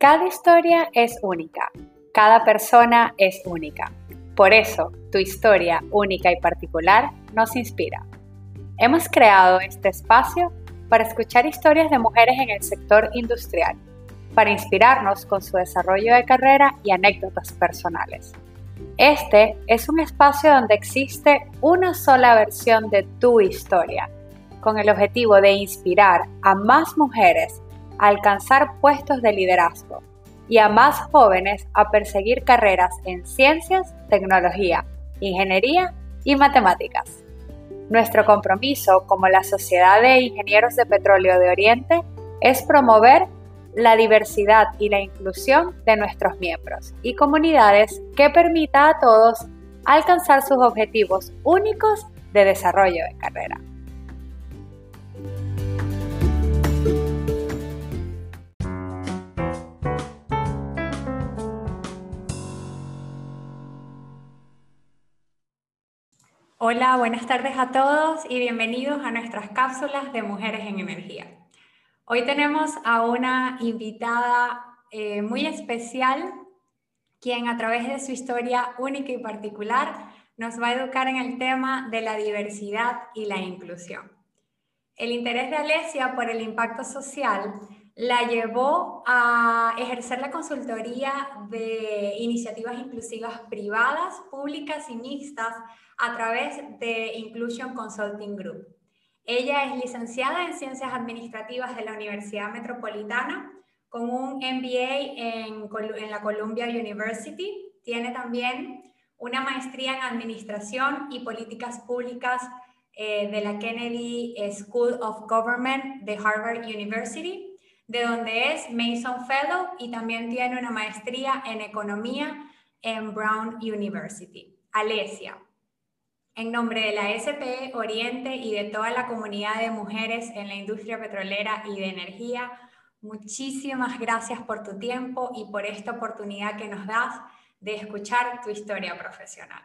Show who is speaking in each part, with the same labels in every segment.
Speaker 1: Cada historia es única, cada persona es única. Por eso, tu historia única y particular nos inspira. Hemos creado este espacio para escuchar historias de mujeres en el sector industrial, para inspirarnos con su desarrollo de carrera y anécdotas personales. Este es un espacio donde existe una sola versión de tu historia, con el objetivo de inspirar a más mujeres alcanzar puestos de liderazgo y a más jóvenes a perseguir carreras en ciencias, tecnología, ingeniería y matemáticas. Nuestro compromiso como la Sociedad de Ingenieros de Petróleo de Oriente es promover la diversidad y la inclusión de nuestros miembros y comunidades que permita a todos alcanzar sus objetivos únicos de desarrollo de carrera. Hola, buenas tardes a todos y bienvenidos a nuestras cápsulas de Mujeres en Energía. Hoy tenemos a una invitada eh, muy especial, quien a través de su historia única y particular nos va a educar en el tema de la diversidad y la inclusión. El interés de Alesia por el impacto social la llevó a ejercer la consultoría de iniciativas inclusivas privadas, públicas y mixtas a través de Inclusion Consulting Group. Ella es licenciada en Ciencias Administrativas de la Universidad Metropolitana con un MBA en, la Columbia University. Tiene también una maestría en Administración y Políticas Públicas eh, de la Kennedy School of Government de Harvard University de donde es Mason Fellow y también tiene una maestría en economía en Brown University. Alesia, en nombre de la SPE Oriente y de toda la comunidad de mujeres en la industria petrolera y de energía, muchísimas gracias por tu tiempo y por esta oportunidad que nos das de escuchar tu historia profesional.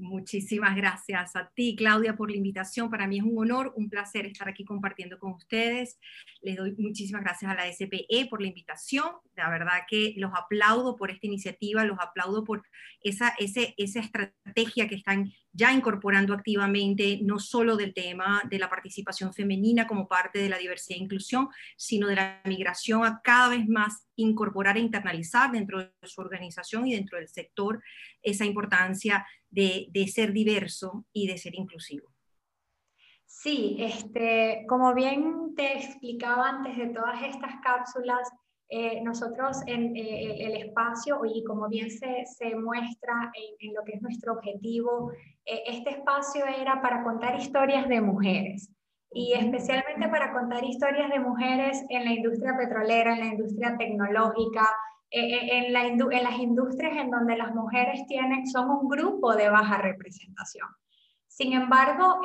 Speaker 2: Muchísimas gracias a ti, Claudia, por la invitación. Para mí es un honor, un placer estar aquí compartiendo con ustedes. Les doy muchísimas gracias a la SPE por la invitación. La verdad que los aplaudo por esta iniciativa, los aplaudo por esa, esa estrategia que están ya incorporando activamente, no solo del tema de la participación femenina como parte de la diversidad e inclusión, sino de la migración a cada vez más incorporar e internalizar dentro de su organización y dentro del sector esa importancia de, ser diverso y de ser inclusivo.
Speaker 1: Sí, este, como bien te explicaba antes de todas estas cápsulas, eh, nosotros en eh, el espacio, y como bien se, se muestra en, lo que es nuestro objetivo, eh, este espacio era para contar historias de mujeres y especialmente para contar historias de mujeres en la industria petrolera, en la industria tecnológica, en, la en las industrias en donde las mujeres tienen, son un grupo de baja representación. Sin embargo,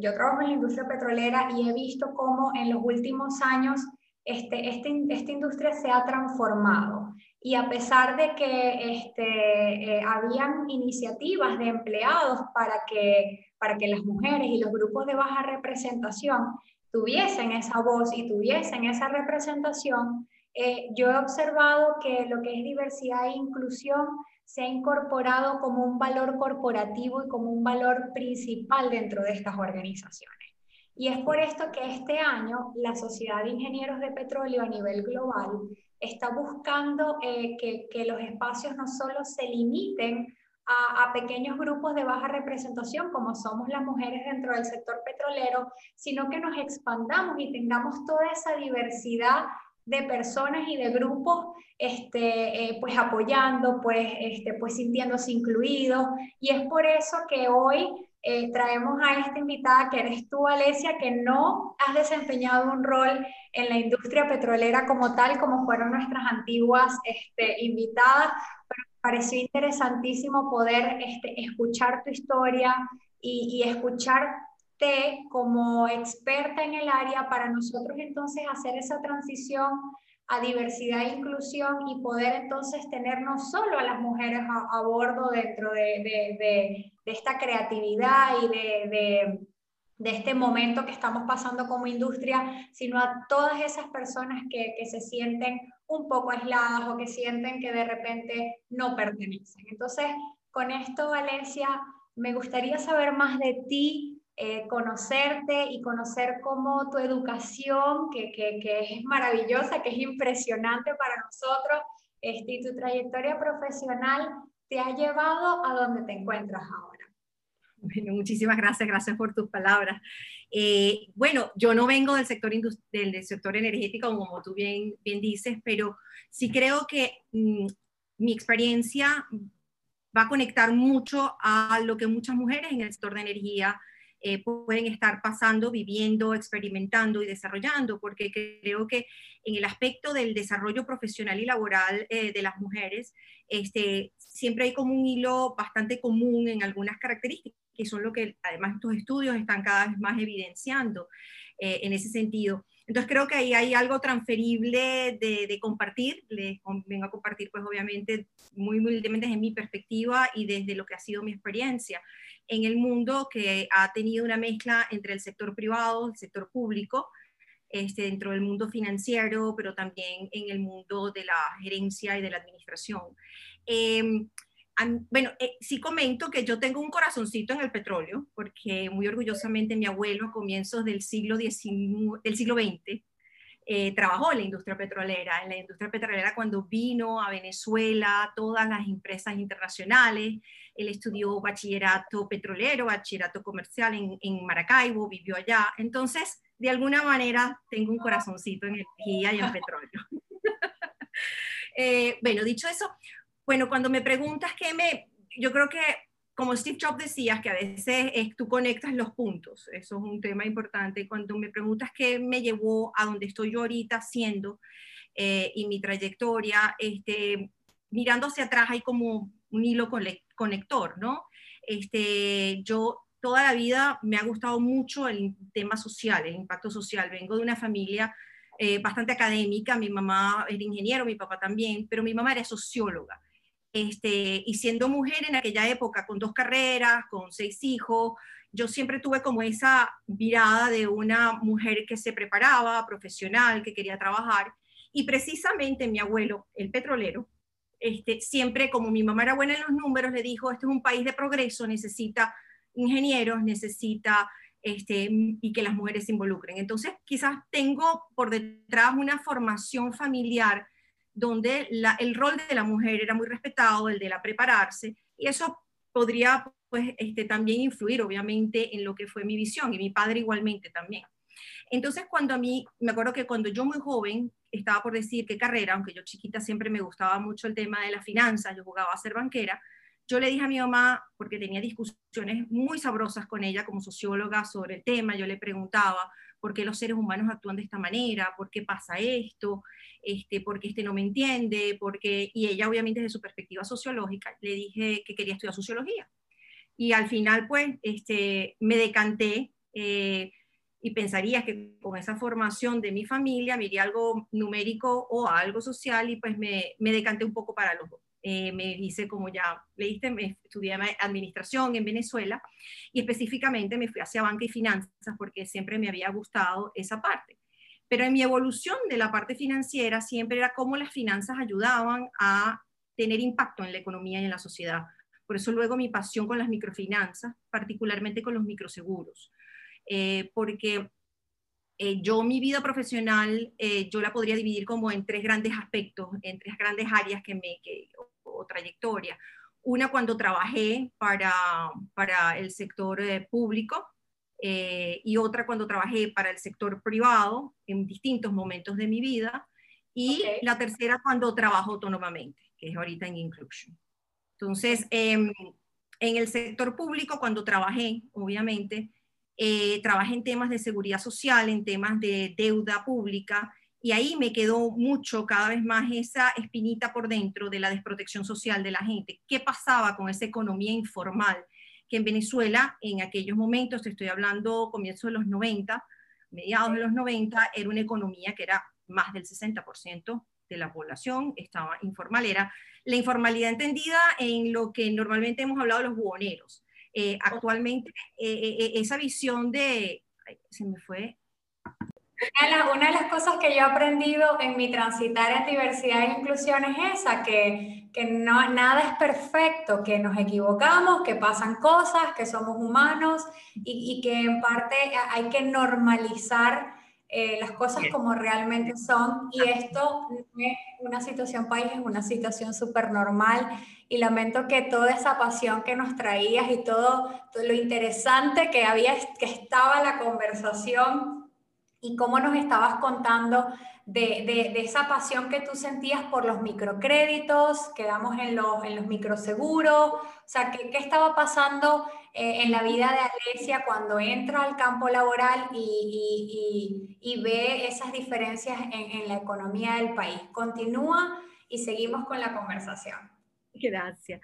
Speaker 1: yo trabajo en la industria petrolera y he visto cómo en los últimos años este, este, esta industria se ha transformado y a pesar de que este, eh, habían iniciativas de empleados para que, para que las mujeres y los grupos de baja representación tuviesen esa voz y tuviesen esa representación, eh, yo he observado que lo que es diversidad e inclusión se ha incorporado como un valor corporativo y como un valor principal dentro de estas organizaciones. Y es por esto que este año la Sociedad de Ingenieros de Petróleo a nivel global está buscando eh, que, los espacios no solo se limiten a, pequeños grupos de baja representación, como somos las mujeres dentro del sector petrolero, sino que nos expandamos y tengamos toda esa diversidad de personas y de grupos este, eh, pues apoyando, pues, este, pues sintiéndose incluidos. Y es por eso que hoy eh, traemos a esta invitada que eres tú, Alesia, que no has desempeñado un rol en la industria petrolera como tal, como fueron nuestras antiguas este, invitadas, pero pareció interesantísimo poder este, escuchar tu historia y, y escucharte como experta en el área para nosotros entonces hacer esa transición a diversidad e inclusión y poder entonces tener no solo a las mujeres a, bordo dentro de, de, esta creatividad y de, de, este momento que estamos pasando como industria, sino a todas esas personas que, que se sienten un poco aisladas o que sienten que de repente no pertenecen. Entonces, con esto, Valencia, me gustaría saber más de ti, eh, conocerte y conocer cómo tu educación, que, que, que, es maravillosa, que es impresionante para nosotros, este, y tu trayectoria profesional te ha llevado a donde te encuentras ahora.
Speaker 2: Bueno, muchísimas gracias, gracias por tus palabras. Eh, bueno, yo no vengo del sector, del, sector energético, como tú bien, bien dices, pero sí creo que mm, mi experiencia va a conectar mucho a lo que muchas mujeres en el sector de energía eh, pueden estar pasando, viviendo, experimentando y desarrollando, porque creo que en el aspecto del desarrollo profesional y laboral eh, de las mujeres, este, siempre hay como un hilo bastante común en algunas características, que son lo que además estos estudios están cada vez más evidenciando eh, en ese sentido. Entonces creo que ahí hay algo transferible de, de, compartir, les vengo a compartir pues obviamente muy humildemente desde mi perspectiva y desde lo que ha sido mi experiencia en el mundo que ha tenido una mezcla entre el sector privado, el sector público, este, dentro del mundo financiero, pero también en el mundo de la gerencia y de la administración. Em, bueno, eh, sí comento que yo tengo un corazoncito en el petróleo, porque muy orgullosamente mi abuelo a comienzos del siglo, del siglo XX eh, trabajó en la industria petrolera, en la industria petrolera cuando vino a Venezuela, todas las empresas internacionales, él estudió bachillerato petrolero, bachillerato comercial en, Maracaibo, vivió allá, entonces de alguna manera tengo un corazoncito en energía y en petróleo. Eh, bueno, dicho eso, bueno, cuando me preguntas qué me, yo creo que como Steve Jobs decía, que a veces es, tú conectas los puntos, eso es un tema importante. Cuando me preguntas qué me llevó a donde estoy yo ahorita haciendo eh, y mi trayectoria, este, mirando hacia atrás hay como un hilo conector, ¿no? Este, yo toda la vida me ha gustado mucho el tema social, el impacto social. Vengo de una familia eh, bastante académica, mi mamá era ingeniero, mi papá también, pero mi mamá era socióloga. Este, y siendo mujer en aquella época, con dos carreras, con seis hijos, yo siempre tuve como esa mirada de una mujer que se preparaba, profesional, que quería trabajar. Y precisamente mi abuelo, el petrolero, este, siempre como mi mamá era buena en los números, le dijo, este es un país de progreso, necesita ingenieros, necesita este, y que las mujeres se involucren. Entonces, quizás tengo por detrás una formación familiar donde el rol de la mujer era muy respetado, el de la prepararse, y eso podría pues, este, también influir obviamente en lo que fue mi visión, y mi padre igualmente también. Entonces, cuando a mí, me acuerdo que cuando yo muy joven estaba por decir qué carrera, aunque yo chiquita siempre me gustaba mucho el tema de las finanzas, yo jugaba a ser banquera, yo le dije a mi mamá, porque tenía discusiones muy sabrosas con ella como socióloga sobre el tema, yo le preguntaba, por qué los seres humanos actúan de esta manera, por qué pasa esto, este, por qué este no me entiende, porque y ella obviamente desde su perspectiva sociológica le dije que quería estudiar sociología. Y al final pues este, me decanté eh, y pensaría que con esa formación de mi familia me iría algo numérico o algo social y pues me, me decanté un poco para los dos. Eh, me hice, como ya leíste, me estudié administración en Venezuela y específicamente me fui hacia banca y finanzas porque siempre me había gustado esa parte. Pero en mi evolución de la parte financiera siempre era cómo las finanzas ayudaban a tener impacto en la economía y en la sociedad. Por eso luego mi pasión con las microfinanzas, particularmente con los microseguros, eh, porque eh, yo mi vida profesional, yo la podría dividir como en tres grandes aspectos, en tres grandes áreas que me, que, trayectoria. Una cuando trabajé para, para el sector eh, público eh, y otra cuando trabajé para el sector privado en distintos momentos de mi vida. Y la tercera cuando trabajo autónomamente, que es ahorita en Inclusion. Entonces, em, en el sector público, cuando trabajé, obviamente, eh, trabajé en temas de seguridad social, en temas de deuda pública, y ahí me quedó mucho, cada vez más, esa espinita por dentro de la desprotección social de la gente. ¿Qué pasaba con esa economía informal? Que en Venezuela, en aquellos momentos, te estoy hablando comienzos de los 90, mediados de los 90, era una economía que era más del 60% de la población estaba informal. Era la informalidad entendida en lo que normalmente hemos hablado de los buhoneros. Eh, actualmente, eh, eh, esa visión de... se me fue.
Speaker 1: Una de, las, cosas que yo he aprendido en mi transitar en diversidad e inclusión es esa, que, que no, nada es perfecto, que nos equivocamos, que pasan cosas, que somos humanos y, y que en parte hay que normalizar eh, las cosas como realmente son y esto es una situación país, es una situación súper normal y lamento que toda esa pasión que nos traías y todo, todo, lo interesante que había, que estaba la conversación y cómo nos estabas contando de, de, esa pasión que tú sentías por los microcréditos, quedamos en los, en los microseguros, o sea, ¿qué, qué estaba pasando eh, en la vida de Alesia cuando entra al campo laboral y, y, y, ve esas diferencias en, en, la economía del país? Continúa y seguimos con la conversación.
Speaker 2: Gracias.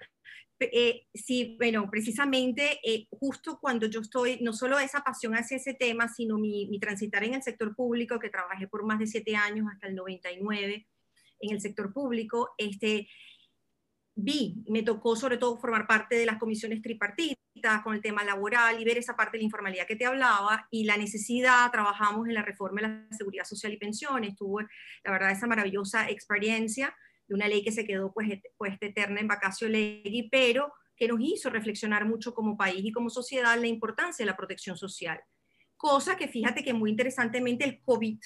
Speaker 2: Eh, sí, bueno, precisamente eh, justo cuando yo estoy, no solo esa pasión hacia ese tema, sino mi, mi, transitar en el sector público, que trabajé por más de siete años hasta el 99 en el sector público, este, vi, me tocó sobre todo formar parte de las comisiones tripartitas con el tema laboral y ver esa parte de la informalidad que te hablaba y la necesidad, trabajamos en la reforma de la seguridad social y pensiones, tuve la verdad esa maravillosa experiencia de una ley que se quedó pues, pues eterna en vacacio legui, pero que nos hizo reflexionar mucho como país y como sociedad la importancia de la protección social. Cosa que fíjate que muy interesantemente el COVID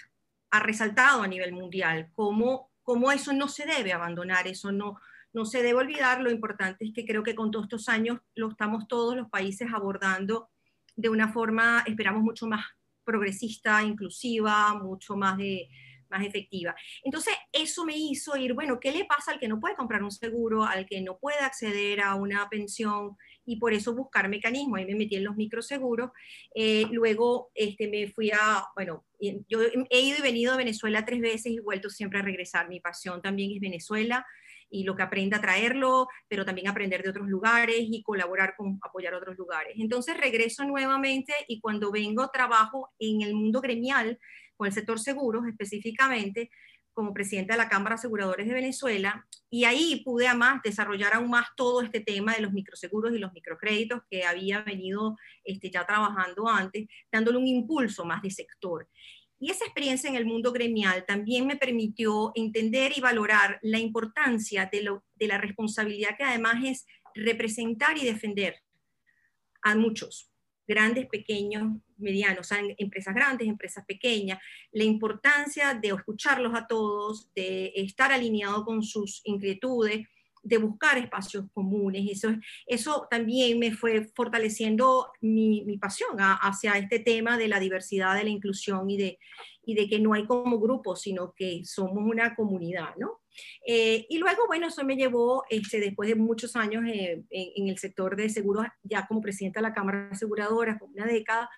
Speaker 2: ha resaltado a nivel mundial, cómo, cómo eso no se debe abandonar, eso no, no se debe olvidar. Lo importante es que creo que con todos estos años lo estamos todos los países abordando de una forma, esperamos, mucho más progresista, inclusiva, mucho más de, más efectiva. Entonces, eso me hizo ir, bueno, ¿qué le pasa al que no puede comprar un seguro, al que no puede acceder a una pensión? Y por eso buscar mecanismos. Ahí me metí en los microseguros. Eh, luego este, me fui a, bueno, yo he ido y venido a Venezuela tres veces y vuelto siempre a regresar. Mi pasión también es Venezuela y lo que aprenda a traerlo, pero también aprender de otros lugares y colaborar con apoyar otros lugares. Entonces regreso nuevamente y cuando vengo trabajo en el mundo gremial con el sector seguros específicamente como presidenta de la Cámara de Aseguradores de Venezuela, y ahí pude además desarrollar aún más todo este tema de los microseguros y los microcréditos que había venido este, ya trabajando antes, dándole un impulso más de sector. Y esa experiencia en el mundo gremial también me permitió entender y valorar la importancia de, la responsabilidad que además es representar y defender a muchos, grandes, pequeños, medianos, empresas grandes, empresas pequeñas, la importancia de escucharlos a todos, de estar alineado con sus inquietudes, de buscar espacios comunes. Eso, eso también me fue fortaleciendo mi, mi pasión hacia este tema de la diversidad, de la inclusión y de, y de que no hay como grupo, sino que somos una comunidad, ¿no? Eh, y luego, bueno, eso me llevó, este, después de muchos años eh, en, el sector de seguros, ya como presidenta de la Cámara de por una década,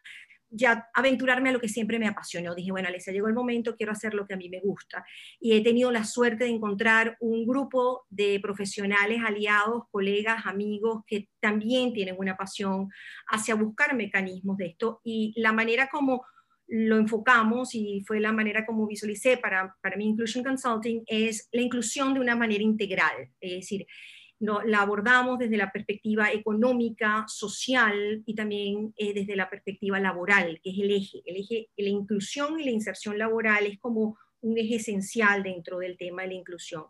Speaker 2: ya aventurarme a lo que siempre me apasionó. Dije, bueno, Alicia, llegó el momento, quiero hacer lo que a mí me gusta. Y he tenido la suerte de encontrar un grupo de profesionales, aliados, colegas, amigos que también tienen una pasión hacia buscar mecanismos de esto. Y la manera como lo enfocamos y fue la manera como visualicé para, para mi Inclusion Consulting es la inclusión de una manera integral. Es decir, la abordamos desde la perspectiva económica, social y también eh, desde la perspectiva laboral, que es el eje. El eje, la inclusión y la inserción laboral es como un eje esencial dentro del tema de la inclusión.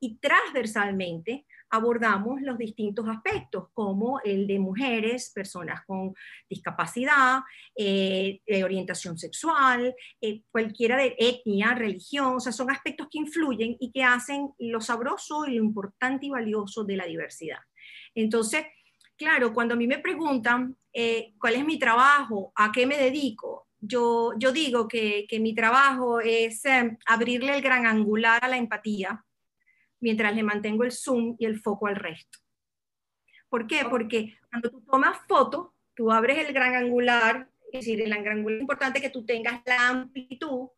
Speaker 2: Y transversalmente abordamos los distintos aspectos, como el de mujeres, personas con discapacidad, eh, de orientación sexual, eh, cualquiera de etnia, religión, o sea, son aspectos que influyen y que hacen lo sabroso y lo importante y valioso de la diversidad. Entonces, claro, cuando a mí me preguntan eh, cuál es mi trabajo, a qué me dedico, yo, yo digo que, que mi trabajo es abrirle el gran angular a la empatía, mientras le mantengo el zoom y el foco al resto. ¿Por qué? Porque cuando tú tomas foto, tú abres el gran angular, es decir, el gran angular es importante que tú tengas la amplitud,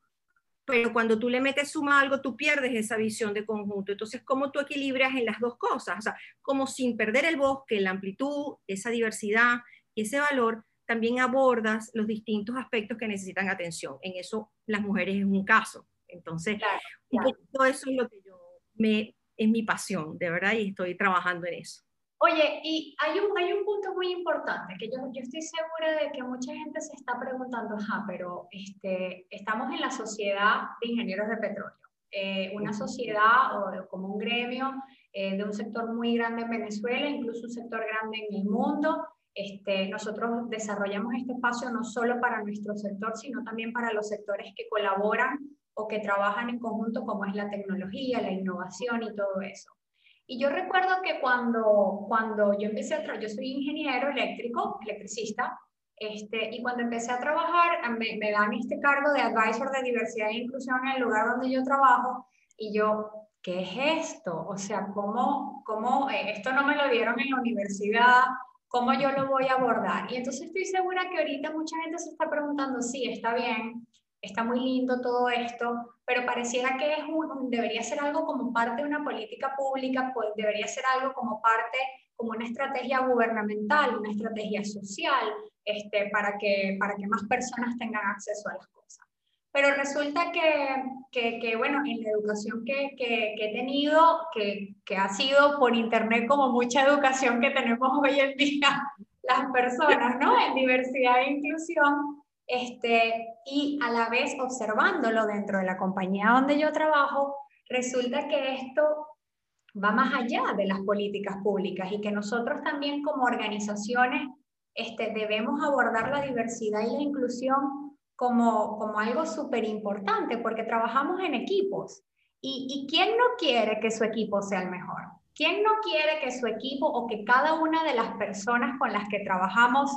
Speaker 2: pero cuando tú le metes zoom a algo, tú pierdes esa visión de conjunto. Entonces, ¿cómo tú equilibras en las dos cosas? O sea, como sin perder el bosque, la amplitud, esa diversidad ese valor, también abordas los distintos aspectos que necesitan atención. En eso, las mujeres es un caso. Entonces, un poquito eso es lo que yo me, es mi pasión, de verdad, y estoy trabajando en eso.
Speaker 1: Oye, y hay un, hay un punto muy importante que yo, yo estoy segura de que mucha gente se está preguntando, ajá, pero este, estamos en la sociedad de ingenieros de petróleo, eh, una sociedad o como un gremio eh, de un sector muy grande en Venezuela, incluso un sector grande en el mundo. Este, nosotros desarrollamos este espacio no solo para nuestro sector, sino también para los sectores que colaboran o que trabajan en conjunto, como es la tecnología, la innovación y todo eso. Y yo recuerdo que cuando, cuando yo empecé a trabajar, yo soy ingeniero eléctrico, electricista, este, y cuando empecé a trabajar, me, dan este cargo de advisor de diversidad e inclusión en el lugar donde yo trabajo, y yo, ¿qué es esto? O sea, ¿cómo, cómo eh, esto no me lo dieron en la universidad? ¿Cómo yo lo voy a abordar? Y entonces estoy segura que ahorita mucha gente se está preguntando, sí, está bien, está muy lindo todo esto, pero pareciera que es un, debería ser algo como parte de una política pública, pues debería ser algo como parte, como una estrategia gubernamental, una estrategia social, este, para, que, para que más personas tengan acceso a las cosas. Pero resulta que, que, bueno, en la educación que, que, he tenido, que ha sido por internet como mucha educación que tenemos hoy en día las personas, ¿no? En diversidad e inclusión, este, y a la vez observándolo dentro de la compañía donde yo trabajo, resulta que esto va más allá de las políticas públicas y que nosotros también como organizaciones este, debemos abordar la diversidad y la inclusión como, como algo súper importante porque trabajamos en equipos. ¿Y, ¿Y quién no quiere que su equipo sea el mejor? ¿Quién no quiere que su equipo o que cada una de las personas con las que trabajamos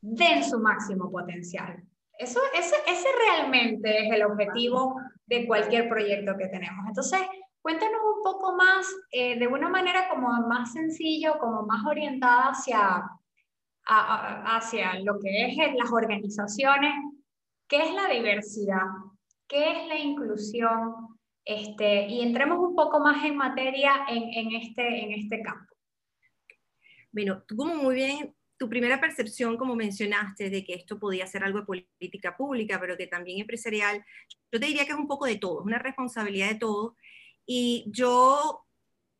Speaker 1: den su máximo potencial? Eso, ese, realmente es el objetivo de cualquier proyecto que tenemos. Entonces, cuéntanos un poco más, eh, de una manera como más sencillo, como más orientada hacia, hacia lo que es las organizaciones, qué es la diversidad, qué es la inclusión, este, y entremos un poco más en materia en, en, este, en este campo.
Speaker 2: Bueno, como muy bien tu primera percepción, como mencionaste, de que esto podía ser algo de política pública, pero que también empresarial, yo te diría que es un poco de todo, es una responsabilidad de todo. Y yo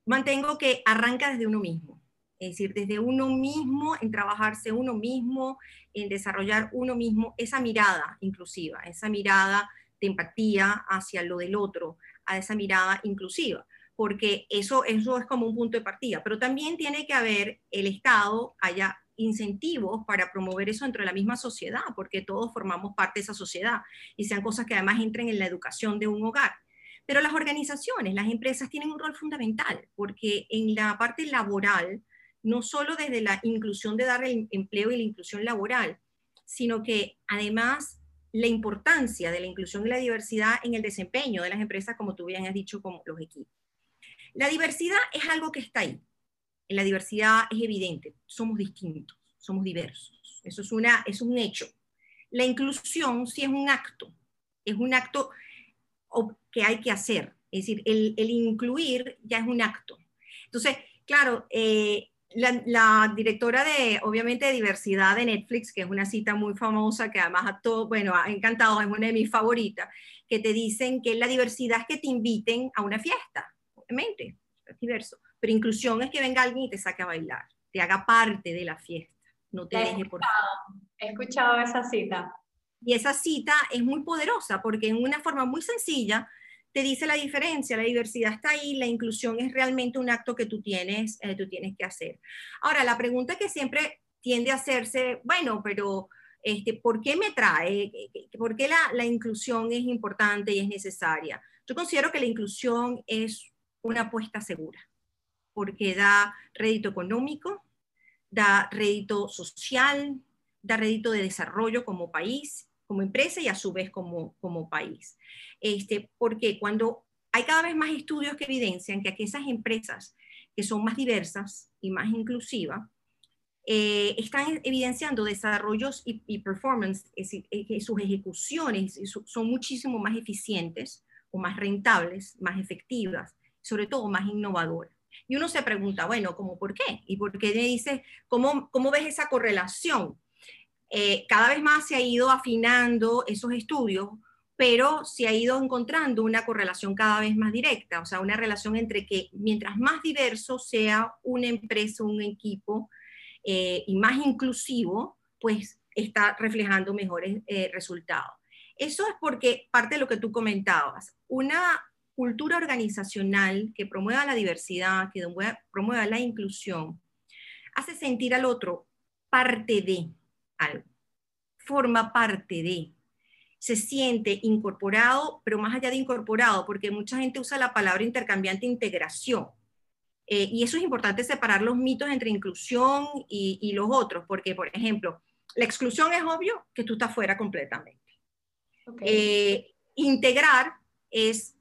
Speaker 2: mantengo que arranca desde uno mismo, es decir, desde uno mismo, en trabajarse uno mismo, en desarrollar uno mismo esa mirada inclusiva, esa mirada de empatía hacia lo del otro, a esa mirada inclusiva porque eso, eso es como un punto de partida, pero también tiene que haber el Estado haya incentivos para promover eso dentro de la misma sociedad, porque todos formamos parte de esa sociedad y sean cosas que además entren en la educación de un hogar. Pero las organizaciones, las empresas tienen un rol fundamental, porque en la parte laboral, no solo desde la inclusión de dar el empleo y la inclusión laboral, sino que además la importancia de la inclusión y la diversidad en el desempeño de las empresas, como tú bien has dicho, como los equipos. La diversidad es algo que está ahí, en la diversidad es evidente, somos distintos, somos diversos. Eso es, una, es un hecho. La inclusión sí es un acto, es un acto que hay que hacer. Es decir, el, incluir ya es un acto. Entonces, claro, eh, la, directora de, obviamente, de diversidad de Netflix, que es una cita muy famosa, que además a bueno, ha encantado, es una de mis favoritas, que te dicen que la diversidad es que te inviten a una fiesta, obviamente, es diverso. Pero inclusión es que venga alguien y te saque a bailar, te haga parte de la fiesta, no te deje por
Speaker 1: He escuchado esa cita.
Speaker 2: Y esa cita es muy poderosa porque en una forma muy sencilla te dice la diferencia, la diversidad está ahí, la inclusión es realmente un acto que tú tienes, eh, tú tienes que hacer. Ahora, la pregunta que siempre tiende a hacerse, bueno, pero este, ¿por qué me trae? ¿Por qué la, la inclusión es importante y es necesaria? Yo considero que la inclusión es una apuesta segura porque da rédito económico, da rédito social, da rédito de desarrollo como país, como empresa y a su vez como, como país. Este, porque cuando hay cada vez más estudios que evidencian que aquellas empresas que son más diversas y más inclusivas, eh, están evidenciando desarrollos y, performance, es decir, eh, que sus ejecuciones son muchísimo más eficientes o más rentables, más efectivas, sobre todo más innovadoras. Y uno se pregunta, bueno, ¿cómo por qué? ¿Y por qué me dice, cómo, cómo ves esa correlación? Eh, cada vez más se ha ido afinando esos estudios, pero se ha ido encontrando una correlación cada vez más directa, o sea, una relación entre que mientras más diverso sea una empresa, un equipo, eh, y más inclusivo, pues está reflejando mejores eh, resultados. Eso es porque parte de lo que tú comentabas, una cultura organizacional que promueva la diversidad, que promueva la inclusión, hace sentir al otro parte de algo, forma parte de, se siente incorporado, pero más allá de incorporado, porque mucha gente usa la palabra intercambiante integración. Eh, y eso es importante separar los mitos entre inclusión y, los otros, porque, por ejemplo, la exclusión es obvio que tú estás fuera completamente. Eh, integrar es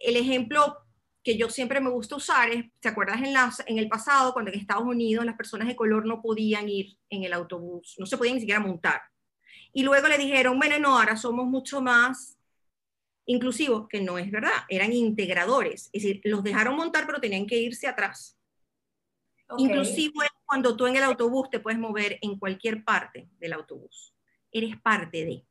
Speaker 2: el ejemplo que yo siempre me gusta usar es, ¿te acuerdas en, en el pasado cuando en Estados Unidos las personas de color no podían ir en el autobús, no se podían ni siquiera montar? Y luego le dijeron, bueno, no, ahora somos mucho más inclusivos, que no es verdad, eran integradores, es decir, los dejaron montar pero tenían que irse atrás. Inclusivo es cuando tú en el autobús te puedes mover en cualquier parte del autobús, eres parte de.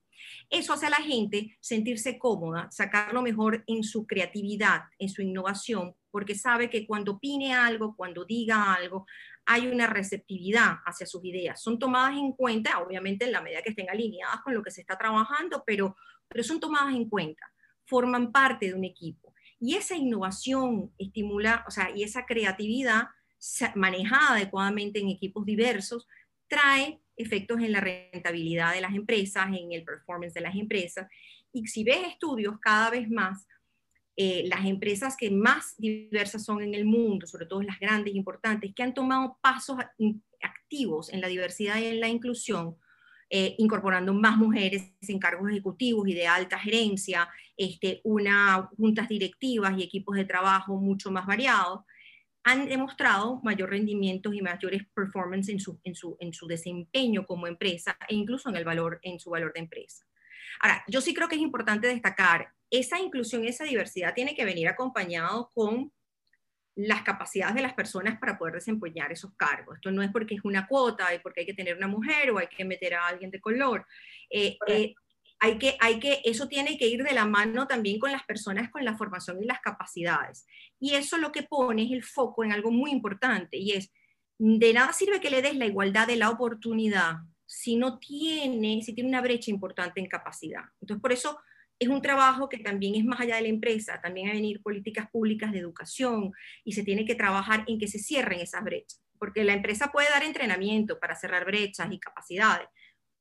Speaker 2: Eso hace a la gente sentirse cómoda, sacar lo mejor en su creatividad, en su innovación, porque sabe que cuando opine algo, cuando diga algo, hay una receptividad hacia sus ideas. Son tomadas en cuenta, obviamente en la medida que estén alineadas con lo que se está trabajando, pero, pero son tomadas en cuenta, forman parte de un equipo. Y esa innovación estimula, o sea, y esa creatividad manejada adecuadamente en equipos diversos, trae efectos en la rentabilidad de las empresas, en el performance de las empresas. Y si ves estudios cada vez más, eh, las empresas que más diversas son en el mundo, sobre todo las grandes, importantes, que han tomado pasos activos en la diversidad y en la inclusión, eh, incorporando más mujeres en cargos ejecutivos y de alta gerencia, este, una, juntas directivas y equipos de trabajo mucho más variados, han demostrado mayor rendimiento y mayores performance en su, en, su, en su desempeño como empresa e incluso en, el valor, en su valor de empresa. Ahora, yo sí creo que es importante destacar, esa inclusión, esa diversidad tiene que venir acompañado con las capacidades de las personas para poder desempeñar esos cargos. Esto no es porque es una cuota y porque hay que tener una mujer o hay que meter a alguien de color. Eh, hay que, hay que, eso tiene que ir de la mano también con las personas con la formación y las capacidades. Y eso lo que pone es el foco en algo muy importante y es, de nada sirve que le des la igualdad de la oportunidad si no tiene, si tiene una brecha importante en capacidad. Entonces, por eso es un trabajo que también es más allá de la empresa, también hay venir políticas públicas de educación y se tiene que trabajar en que se cierren esas brechas, porque la empresa puede dar entrenamiento para cerrar brechas y capacidades,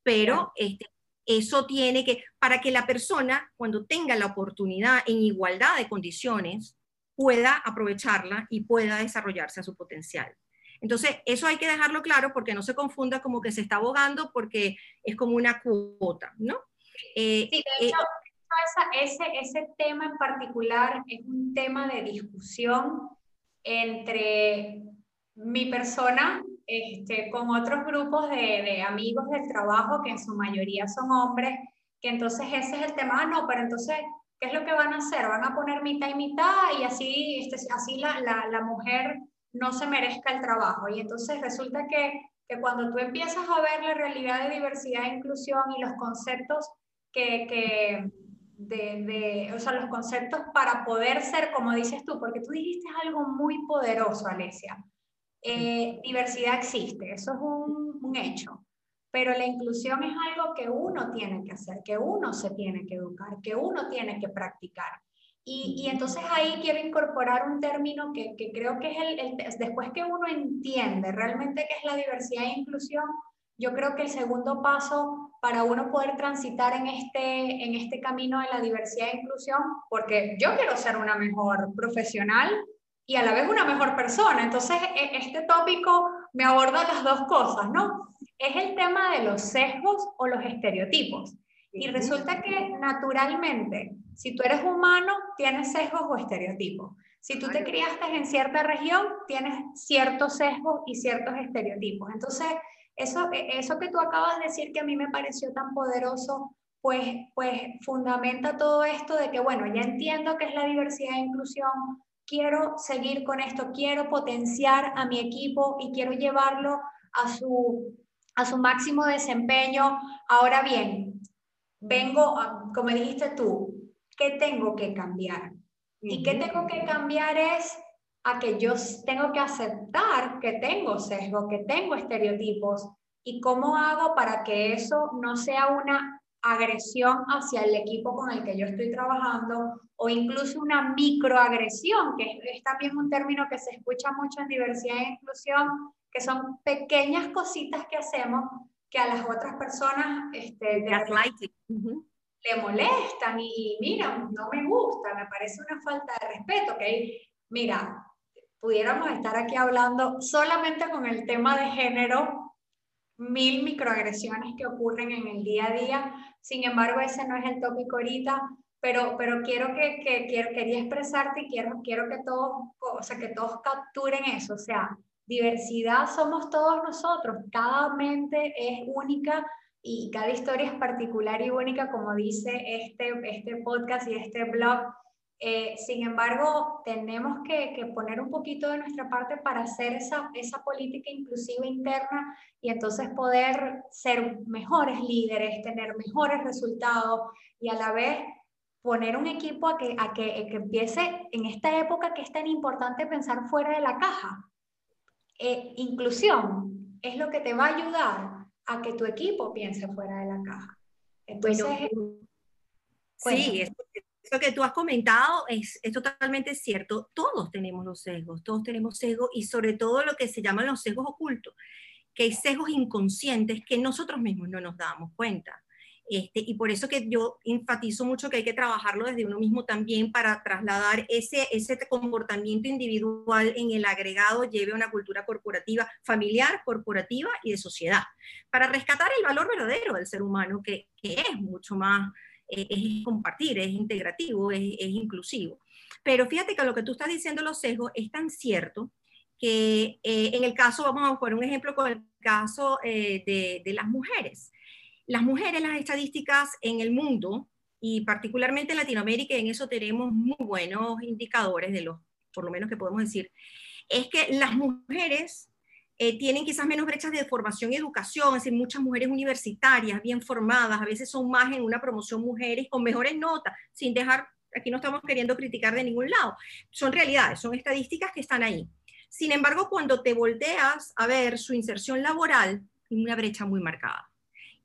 Speaker 2: pero este, eso tiene que, para que la persona, cuando tenga la oportunidad en igualdad de condiciones, pueda aprovecharla y pueda desarrollarse a su potencial. Entonces, eso hay que dejarlo claro porque no se confunda como que se está abogando porque es como una cuota, ¿no?
Speaker 1: Eh, sí, de eh, hecho, ese, ese tema en particular es un tema de discusión entre mi persona este, con otros grupos de, amigos del trabajo, que en su mayoría son hombres, que entonces ese es el tema, ah, no, pero entonces, ¿qué es lo que van a hacer? Van a poner mitad y mitad y así, este, así la, la, mujer no se merezca el trabajo. Y entonces resulta que, que, cuando tú empiezas a ver la realidad de diversidad e inclusión y los conceptos que, que de, de, o sea, los conceptos para poder ser, como dices tú, porque tú dijiste algo muy poderoso, Alesia. Eh, diversidad existe, eso es un, hecho, pero la inclusión es algo que uno tiene que hacer, que uno se tiene que educar, que uno tiene que practicar. Y, y entonces ahí quiero incorporar un término que, que creo que es el, el, después que uno entiende realmente qué es la diversidad e inclusión, yo creo que el segundo paso para uno poder transitar en este, en este camino de la diversidad e inclusión, porque yo quiero ser una mejor profesional, y a la vez una mejor persona. Entonces, e, este tópico me aborda las dos cosas, ¿no? Es el tema de los sesgos o los estereotipos. Y resulta que naturalmente, si tú eres humano, tienes sesgos o estereotipos. Si tú te criaste en cierta región, tienes ciertos sesgos y ciertos estereotipos. Entonces, eso, e, eso que tú acabas de decir que a mí me pareció tan poderoso, pues, pues fundamenta todo esto de que, bueno, ya entiendo que es la diversidad e inclusión, quiero seguir con esto, quiero potenciar a mi equipo y quiero llevarlo a su, a su máximo desempeño. Ahora bien, vengo, como dijiste tú, ¿qué tengo que cambiar? Y qué tengo que cambiar es a que yo tengo que aceptar que tengo sesgo, que tengo estereotipos y cómo hago para que eso no sea una agresión hacia el equipo con el que yo estoy trabajando o incluso una microagresión, que es, también un término que se escucha mucho en diversidad e inclusión, que son pequeñas cositas que hacemos que a las otras personas este, le molestan y mira, no me gusta, me parece una falta de respeto, que mira, pudiéramos estar aquí hablando solamente con el tema de género, mil microagresiones que ocurren en el día a día, sin embargo ese no es el tópico ahorita, pero, pero quiero que, que quería expresarte y quiero, quiero que todos, o sea, que todos capturen eso, o sea, diversidad somos todos nosotros, cada mente es única y cada historia es particular y única, como dice este, este podcast y este blog. Eh, sin embargo, tenemos que, que, poner un poquito de nuestra parte para hacer esa, esa política inclusiva interna y entonces poder ser mejores líderes, tener mejores resultados y a la vez poner un equipo a que, a que, que empiece en esta época que es tan importante pensar fuera de la caja. Eh, inclusión es lo que te va a ayudar a que tu equipo piense fuera de la caja. Entonces,
Speaker 2: sí, eso, que tú has comentado es, es, totalmente cierto. Todos tenemos los sesgos, todos tenemos sesgos y sobre todo lo que se llaman los sesgos ocultos, que hay sesgos inconscientes que nosotros mismos no nos damos cuenta. Este, y por eso que yo enfatizo mucho que hay que trabajarlo desde uno mismo también para trasladar ese, ese comportamiento individual en el agregado, lleve a una cultura corporativa, familiar, corporativa y de sociedad, para rescatar el valor verdadero del ser humano, que, que es mucho más, eh, es compartir, es integrativo, es, es, inclusivo. Pero fíjate que lo que tú estás diciendo, los sesgos, es tan cierto que eh, en el caso, vamos a poner un ejemplo con el caso eh, de, de las mujeres las mujeres, las estadísticas en el mundo, y particularmente en Latinoamérica, en eso tenemos muy buenos indicadores de los, por lo menos que podemos decir, es que las mujeres eh, tienen quizás menos brechas de formación y educación, es decir, muchas mujeres universitarias, bien formadas, a veces son más en una promoción mujeres con mejores notas, sin dejar, aquí no estamos queriendo criticar de ningún lado, son realidades, son estadísticas que están ahí. Sin embargo, cuando te volteas a ver su inserción laboral, hay una brecha muy marcada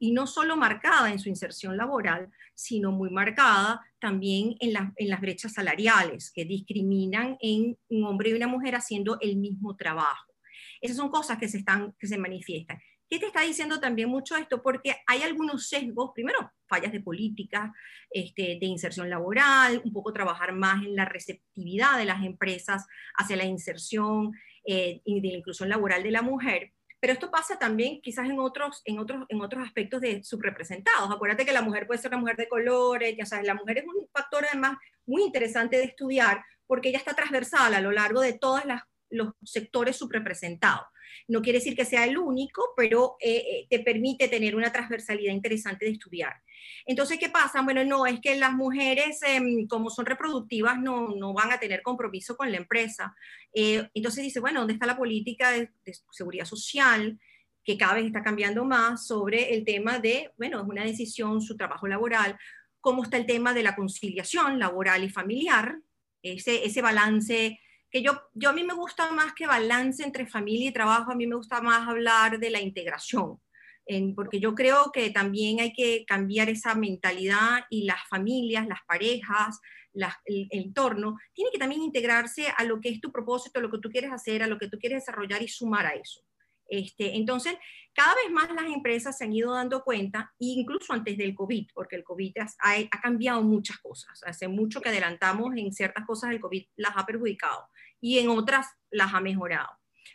Speaker 2: y no solo marcada en su inserción laboral, sino muy marcada también en, en, las brechas salariales, que discriminan en un hombre y una mujer haciendo el mismo trabajo. Esas son cosas que se, están, que se manifiestan. ¿Qué te está diciendo también mucho esto? Porque hay algunos sesgos, primero, fallas de política, este, de inserción laboral, un poco trabajar más en la receptividad de las empresas hacia la inserción eh, y de la inclusión laboral de la mujer, pero esto pasa también quizás en otros, en otros, en otros aspectos de subrepresentados. Acuérdate que la mujer puede ser una mujer de colores, ya sabes, la mujer es un factor además muy interesante de estudiar porque ella está transversal a lo largo de todos los sectores subrepresentados. No quiere decir que sea el único, pero eh, eh, te permite tener una transversalidad interesante de estudiar. Entonces, ¿qué pasa? Bueno, no, es que las mujeres, em, como son reproductivas, no, no, van a tener compromiso con la empresa. Eh, entonces dice, bueno, ¿dónde está la política de, seguridad social? que cada vez está cambiando más sobre el tema de, bueno, es una decisión, su trabajo laboral, cómo está el tema de la conciliación laboral y familiar, ese, ese balance que yo, yo a mí me gusta más que balance entre familia y trabajo, a mí me gusta más hablar de la integración, porque yo creo que también hay que cambiar esa mentalidad y las familias, las parejas, el, entorno, tiene que también integrarse a lo que es tu propósito, a lo que tú quieres hacer, a lo que tú quieres desarrollar y sumar a eso. Este, entonces, cada vez más las empresas se han ido dando cuenta, incluso antes del COVID, porque el COVID ha, cambiado muchas cosas. Hace mucho que adelantamos en ciertas cosas, el COVID las ha perjudicado y en otras las ha mejorado.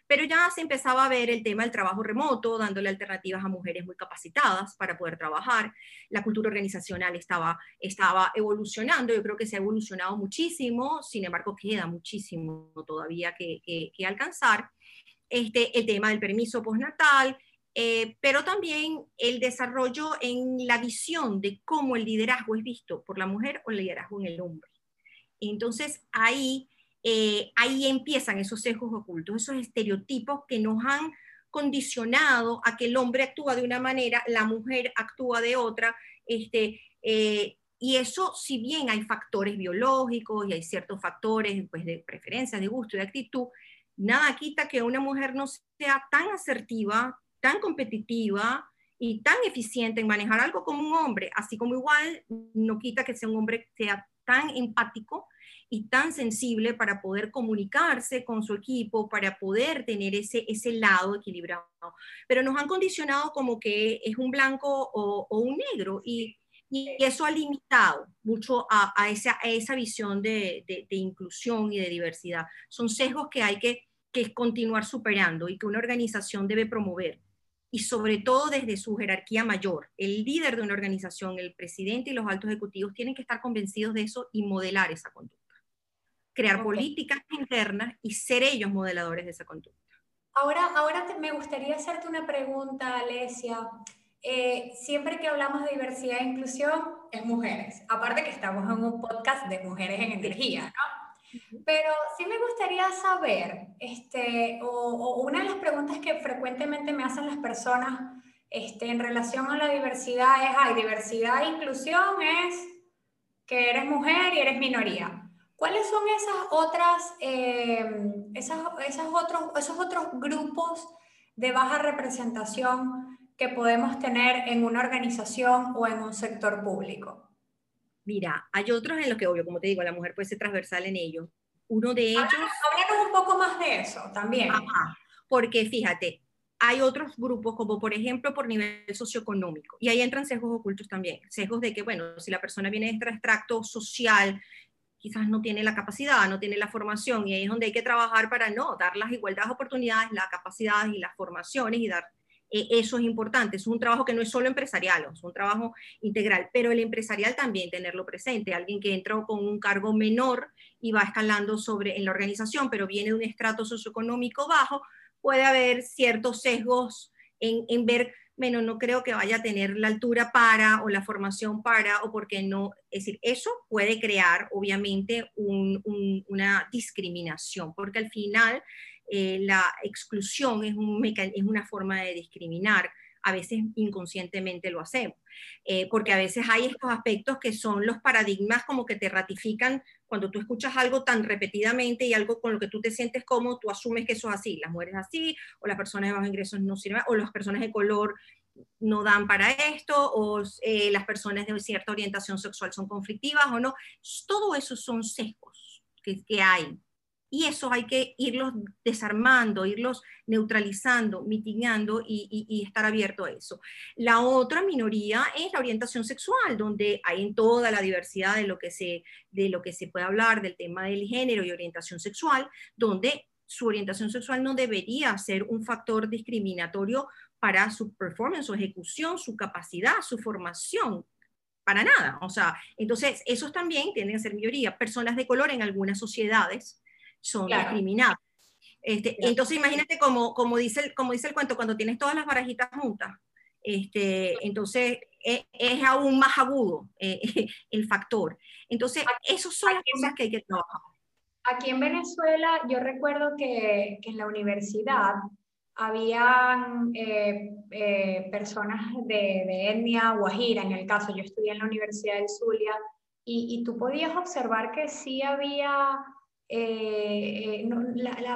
Speaker 2: Pero ya se empezaba a ver el tema del trabajo remoto, dándole alternativas a mujeres muy capacitadas para poder trabajar. La cultura organizacional estaba, evolucionando, yo creo que se ha evolucionado muchísimo, sin embargo queda muchísimo todavía que, alcanzar. Este, el tema del permiso postnatal, eh, pero también el desarrollo en la visión de cómo el liderazgo es visto por la mujer o el liderazgo en el hombre. Entonces ahí eh, ahí empiezan esos sesgos ocultos, esos estereotipos que nos han condicionado a que el hombre actúa de una manera, la mujer actúa de otra, Este, eh, y eso, si bien hay factores biológicos y hay ciertos factores pues, de preferencia, de gusto y de actitud, nada quita que una mujer no sea tan asertiva, tan competitiva y tan eficiente en manejar algo como un hombre, así como igual no quita que sea un hombre sea tan empático y tan sensible para poder comunicarse con su equipo, para poder tener ese, ese lado equilibrado. Pero nos han condicionado como que es un blanco o, un negro y, y, eso ha limitado mucho a, esa, esa, visión de, de, inclusión y de diversidad. Son sesgos que hay que, que continuar superando y que una organización debe promover y sobre todo desde su jerarquía mayor. El líder de una organización, el presidente y los altos ejecutivos tienen que estar convencidos de eso y modelar esa conducta. Crear políticas internas y ser ellos modeladores de esa conducta.
Speaker 1: Ahora, ahora me gustaría hacerte una pregunta, Alesia. Eh, siempre que hablamos de diversidad e inclusión, es mujeres. Aparte que estamos en un podcast de mujeres en energía, ¿no? Pero sí me gustaría saber, este, o, una de las preguntas que frecuentemente me hacen las personas este, en relación a la diversidad es, hay diversidad e inclusión es que eres mujer y eres minoría. ¿Cuáles son esas otras, eh, esas, esas otros, esos otros grupos de baja representación que podemos tener en una organización o en un sector público?
Speaker 2: Mira, hay otros en los que, obvio, como te digo, la mujer puede ser transversal en ellos. Uno de ellos...
Speaker 1: Háblanos un poco más de eso también.
Speaker 2: porque fíjate, hay otros grupos, como por ejemplo por nivel socioeconómico, y ahí entran sesgos ocultos también, sesgos de que, bueno, si la persona viene de este extracto social, quizás no tiene la capacidad, no tiene la formación, y ahí es donde hay que trabajar para no dar las igualdades de oportunidades, las capacidades y las formaciones y dar eso es importante, es un trabajo que no es solo empresarial, es un trabajo integral, pero el empresarial también tenerlo presente, alguien que entra con un cargo menor y va escalando sobre en la organización, pero viene de un estrato socioeconómico bajo, puede haber ciertos sesgos en, en ver, bueno, no creo que vaya a tener la altura para o la formación para o porque no, es decir, eso puede crear obviamente una discriminación, porque al final eh, la exclusión es, un es una forma de discriminar, a veces inconscientemente lo hacemos, eh, porque a veces hay estos aspectos que son los paradigmas como que te ratifican cuando tú escuchas algo tan repetidamente y algo con lo que tú te sientes cómodo, tú asumes que eso es así, las mujeres así, o las personas de bajos ingresos no sirven, o las personas de color no dan para esto, o eh, las personas de cierta orientación sexual son conflictivas o no. Todo eso son sesgos que hay y eso hay que irlos desarmando, irlos neutralizando, mitigando y, estar abierto a eso. La otra minoría es la orientación sexual, donde hay en toda la diversidad de lo que se, de lo que se puede hablar del tema del género y orientación sexual, donde su orientación sexual no debería ser un factor discriminatorio para su performance, su ejecución, su capacidad, su formación, para nada. O sea, entonces esos también tienen que ser mayoría. Personas de color en algunas sociedades son discriminados. Este, Entonces imagínate como, como, dice el, como dice el cuento, cuando tienes todas las barajitas juntas, este, entonces es, es, aún más agudo eh, el factor. Entonces, esos son las cosas que hay que trabajar.
Speaker 1: Aquí en Venezuela, yo recuerdo que, que en la universidad habían eh, eh, personas de, de, etnia guajira, en el caso, yo estudié en la Universidad del Zulia, y, y tú podías observar que sí había eh, eh,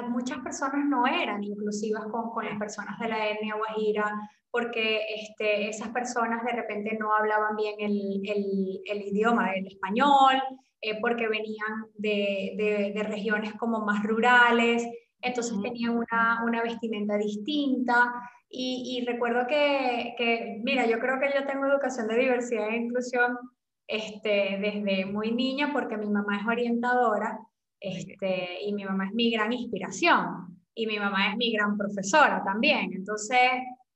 Speaker 1: muchas personas no eran inclusivas con, con, las personas de la etnia guajira porque este, esas personas de repente no hablaban bien el, el, el idioma del español, eh, porque venían de, de, de, regiones como más rurales, entonces tenían una, una vestimenta distinta. Y, y recuerdo que, que, mira, yo creo que yo tengo educación de diversidad e inclusión este, desde muy niña porque mi mamá es orientadora este, y mi mamá es mi gran inspiración y mi mamá es mi gran profesora también. Entonces,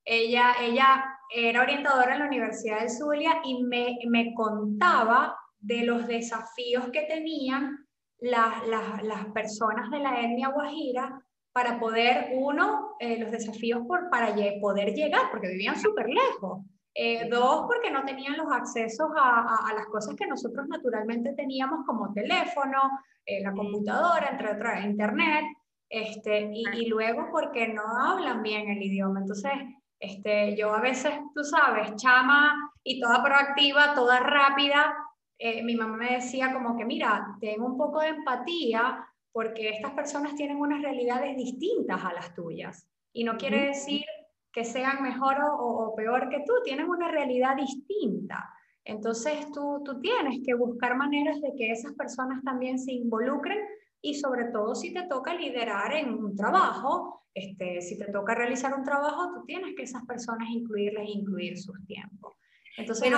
Speaker 1: ella, ella era orientadora en la Universidad de Zulia y me, me contaba de los desafíos que tenían las, las, las, personas de la etnia guajira para poder, uno, eh, los desafíos por, para poder llegar, porque vivían súper lejos. Eh, dos, porque no tenían los accesos a, a, las cosas que nosotros naturalmente teníamos como teléfono, eh, la computadora, entre otras, internet, este, y, y, luego porque no hablan bien el idioma. Entonces, este, yo a veces, tú sabes, chama y toda proactiva, toda rápida. Eh, mi mamá me decía como que, mira, ten un poco de empatía porque estas personas tienen unas realidades distintas a las tuyas. Y no quiere decir que sean mejor o, peor que tú, tienen una realidad distinta. Entonces tú, tú tienes que buscar maneras de que esas personas también se involucren y sobre todo si te toca liderar en un trabajo, este, si te toca realizar un trabajo, tú tienes que esas personas incluirles incluir sus tiempos. Entonces,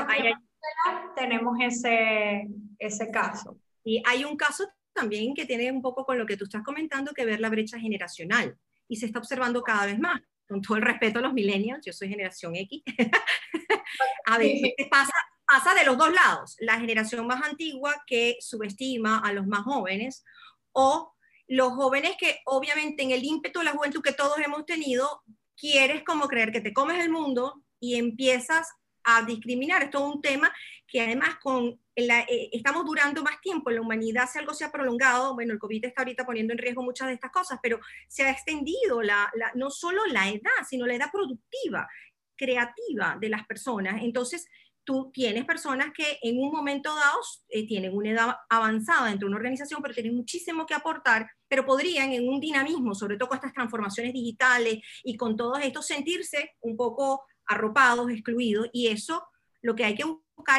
Speaker 1: tenemos ese, ese caso.
Speaker 2: Y hay un caso también que tiene un poco con lo que tú estás comentando que ver la brecha generacional y se está observando cada vez más. Con todo el respeto a los millennials, yo soy generación X. a ver, pasa, pasa de los dos lados. La generación más antigua que subestima a los más jóvenes o los jóvenes que obviamente en el ímpetu de la juventud que todos hemos tenido, quieres como creer que te comes el mundo y empiezas a discriminar. Esto es un tema que además con eh, estamos durando más tiempo en la humanidad, si algo se ha prolongado, bueno, el COVID está ahorita poniendo en riesgo muchas de estas cosas, pero se ha extendido la, no solo la edad, sino la edad productiva, creativa de las personas. Entonces, tú tienes personas que en un momento dado eh, tienen una edad avanzada dentro de una organización, pero tienen muchísimo que aportar, pero podrían en un dinamismo, sobre todo con estas transformaciones digitales y con todos estos, sentirse un poco arropados, excluidos, y eso lo que hay que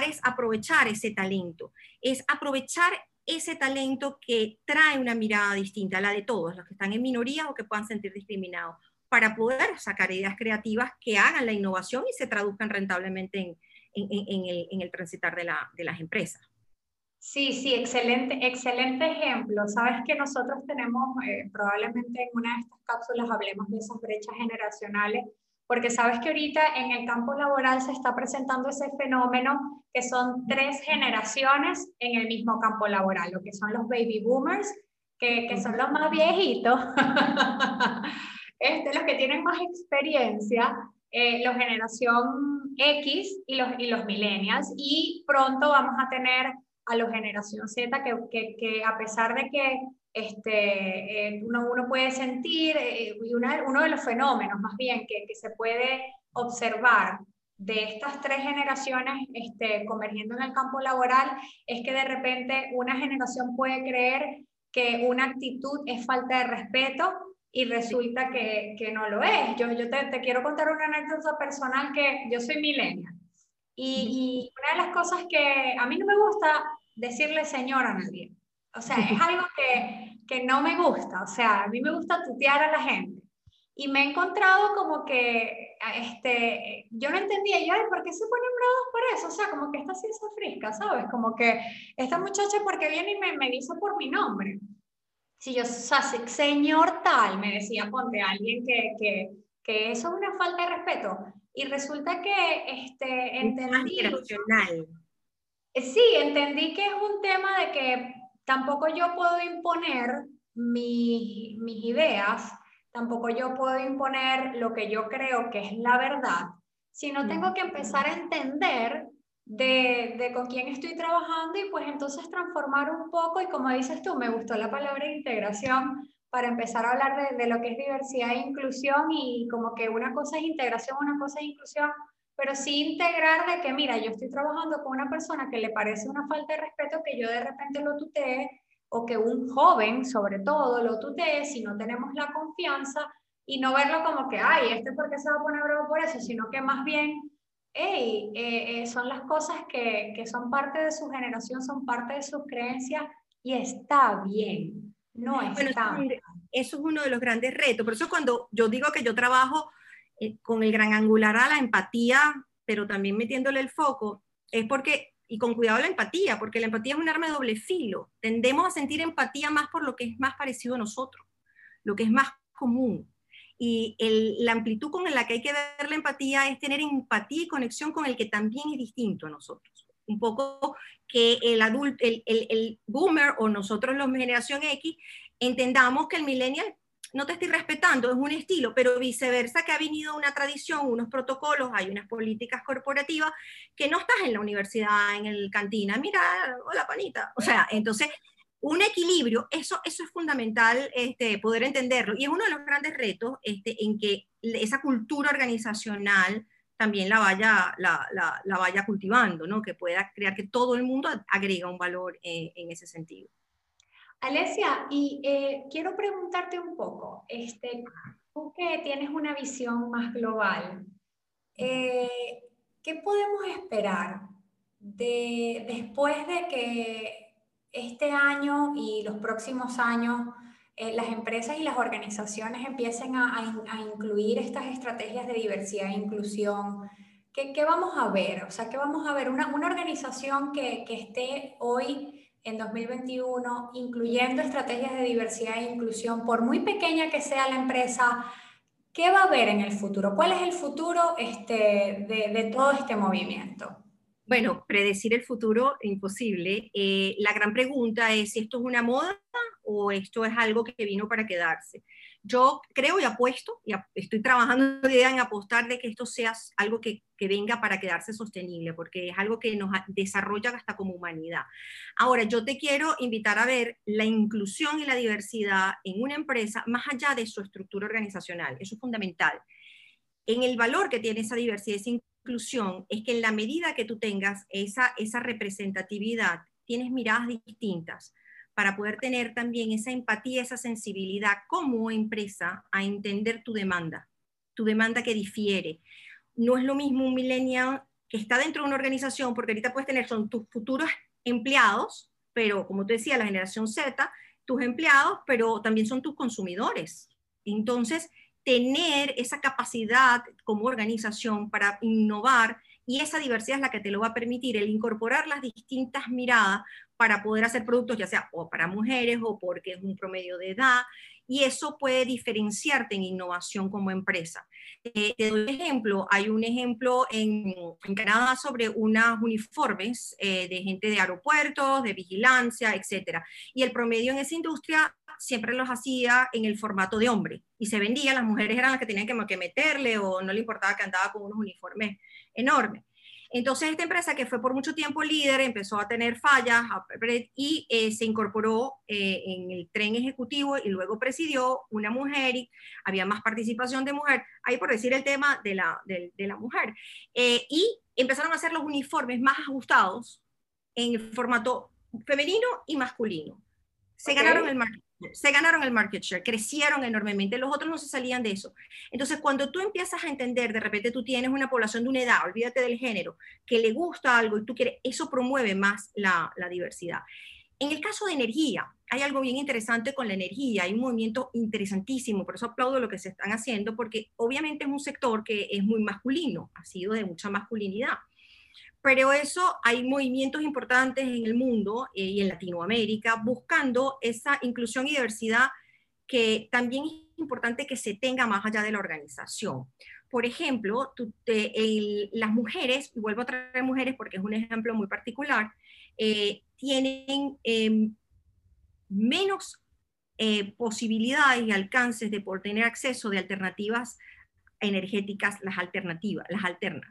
Speaker 2: es aprovechar ese talento, es aprovechar ese talento que trae una mirada distinta a la de todos, los que están en minoría o que puedan sentir discriminados, para poder sacar ideas creativas que hagan la innovación y se traduzcan rentablemente en, en, el, transitar de, la, de, las empresas.
Speaker 1: Sí, sí, excelente, excelente ejemplo. Sabes que nosotros tenemos, eh, probablemente en una de estas cápsulas hablemos de esas brechas generacionales, porque sabes que ahorita en el campo laboral se está presentando ese fenómeno que son tres generaciones en el mismo campo laboral, lo que son los baby boomers, que, que son los más viejitos, este, los que tienen más experiencia, eh, la generación X y los, y los millennials, y pronto vamos a tener a la generación Z, que, que, que a pesar de que este, eh, uno, uno, puede sentir, eh, y uno de los fenómenos más bien que, que, se puede observar de estas tres generaciones este, convergiendo en el campo laboral es que de repente una generación puede creer que una actitud es falta de respeto y resulta que, que no lo es. Yo, yo te, te, quiero contar una anécdota personal que yo soy millennial y, y, una de las cosas que a mí no me gusta decirle señor a nadie. O sea, es algo que, que no me gusta. O sea, a mí me gusta tutear a la gente. Y me he encontrado como que, este, yo no entendía, yo, ¿por qué se ponen bravos por eso? O sea, como que esta es frisca, ¿sabes? Como que esta muchacha, porque viene y me, me dice por mi nombre? si yo, o sea, señor tal, me decía, ponte alguien que, que, que, eso es una falta de respeto. Y resulta que este, entendí... Eh, sí, entendí que es un tema de que tampoco yo puedo imponer mis, mis ideas, tampoco yo puedo imponer lo que yo creo que es la verdad, sino tengo que empezar a entender de, con quién estoy trabajando y pues entonces transformar un poco. Y como dices tú, me gustó la palabra integración para empezar a hablar de, de, lo que es diversidad e inclusión y como que una cosa es integración, una cosa es inclusión, pero sí integrar de que mira, yo estoy trabajando con una persona que le parece una falta de respeto que yo de repente lo tutee o que un joven sobre todo lo tutee si no tenemos la confianza y no verlo como que, ay, este por qué se va a poner bravo por eso, sino que más bien hey, eh, eh, son las cosas que, que, son parte de su generación, son parte de sus creencias y está bien. No está
Speaker 2: bueno, Eso es uno de los grandes retos. Por eso cuando yo digo que yo trabajo eh, con el gran angular a la empatía, pero también metiéndole el foco, es porque, y con cuidado la empatía, porque la empatía es un arma de doble filo. Tendemos a sentir empatía más por lo que es más parecido a nosotros, lo que es más común y la amplitud con la que hay que ver la empatía es tener empatía y conexión con el que también es distinto a nosotros. Un poco que el adulto, el, el, boomer o nosotros los generación X entendamos que el millennial no te estoy respetando, es un estilo, pero viceversa que ha venido una tradición, unos protocolos, hay unas políticas corporativas que no estás en la universidad, en el cantina, mira, hola panita. O sea, entonces un equilibrio, eso, eso es fundamental este, poder entenderlo. Y es uno de los grandes retos este, en que esa cultura organizacional también la vaya, la, vaya cultivando, ¿no? que pueda crear que todo el mundo agrega un valor eh, en ese sentido.
Speaker 1: Alesia, y eh, quiero preguntarte un poco, este, tú que tienes una visión más global, eh, ¿qué podemos esperar de, después de que este año y los próximos años eh, las empresas y las organizaciones empiecen a, incluir estas estrategias de diversidad e inclusión, ¿qué, vamos a ver? O sea, ¿qué vamos a ver? Una, organización que, esté hoy en 2021 incluyendo estrategias de diversidad e inclusión, por muy pequeña que sea la empresa, ¿qué va a haber en el futuro? ¿Cuál es el futuro este, de, todo este movimiento?
Speaker 2: Bueno, predecir el futuro imposible. Eh, la gran pregunta es esto es una moda o esto es algo que vino para quedarse. Yo creo y apuesto, y estoy trabajando en apostar de que esto sea algo que, que, venga para quedarse sostenible, porque es algo que nos desarrolla hasta como humanidad. Ahora, yo te quiero invitar a ver la inclusión y la diversidad en una empresa más allá de su estructura organizacional. Eso es fundamental. En el valor que tiene esa diversidad, esa inclusión es que en la medida que tú tengas esa, esa representatividad, tienes miradas distintas para poder tener también esa empatía, esa sensibilidad como empresa a entender tu demanda, tu demanda que difiere. No es lo mismo un millennial que está dentro de una organización, porque ahorita puedes tener, son tus futuros empleados, pero como te decía, la generación Z, tus empleados, pero también son tus consumidores. Entonces, tener esa capacidad como organización para innovar y esa diversidad es la que te lo va a permitir, el incorporar las distintas miradas para poder hacer productos, ya sea o para mujeres o porque es un promedio de edad, y eso puede diferenciarte en innovación como empresa. Eh, te doy un ejemplo, hay un ejemplo en, en Canadá sobre unos uniformes eh, de gente de aeropuertos, de vigilancia, etcétera, y el promedio en esa industria siempre los hacía en el formato de hombre y se vendía, las mujeres eran las que tenían que meterle o no le importaba que andaba con unos uniformes enormes. Entonces esta empresa que fue por mucho tiempo líder empezó a tener fallas y eh, se incorporó eh, en el tren ejecutivo y luego presidió una mujer y había más participación de mujer, ahí por decir el tema de la, de, la mujer. Eh, y empezaron a hacer los uniformes más ajustados en el formato femenino y masculino. Se ganaron el marketing se ganaron el market share, crecieron enormemente, los otros no se salían de eso. Entonces, cuando tú empiezas a entender, de repente tú tienes una población de una edad, olvídate del género, que le gusta algo y tú quieres, eso promueve más la, diversidad. En el caso de energía, hay algo bien interesante con la energía, hay un movimiento interesantísimo, por eso aplaudo lo que se están haciendo, porque obviamente es un sector que es muy masculino, ha sido de mucha masculinidad pero eso hay movimientos importantes en el mundo eh, y en Latinoamérica buscando esa inclusión y diversidad que también es importante que se tenga más allá de la organización. Por ejemplo, las mujeres, y vuelvo a traer mujeres porque es un ejemplo muy particular, eh, tienen em, menos eh, posibilidades y alcances de poder tener acceso de alternativas energéticas, las alternativas, las alternas.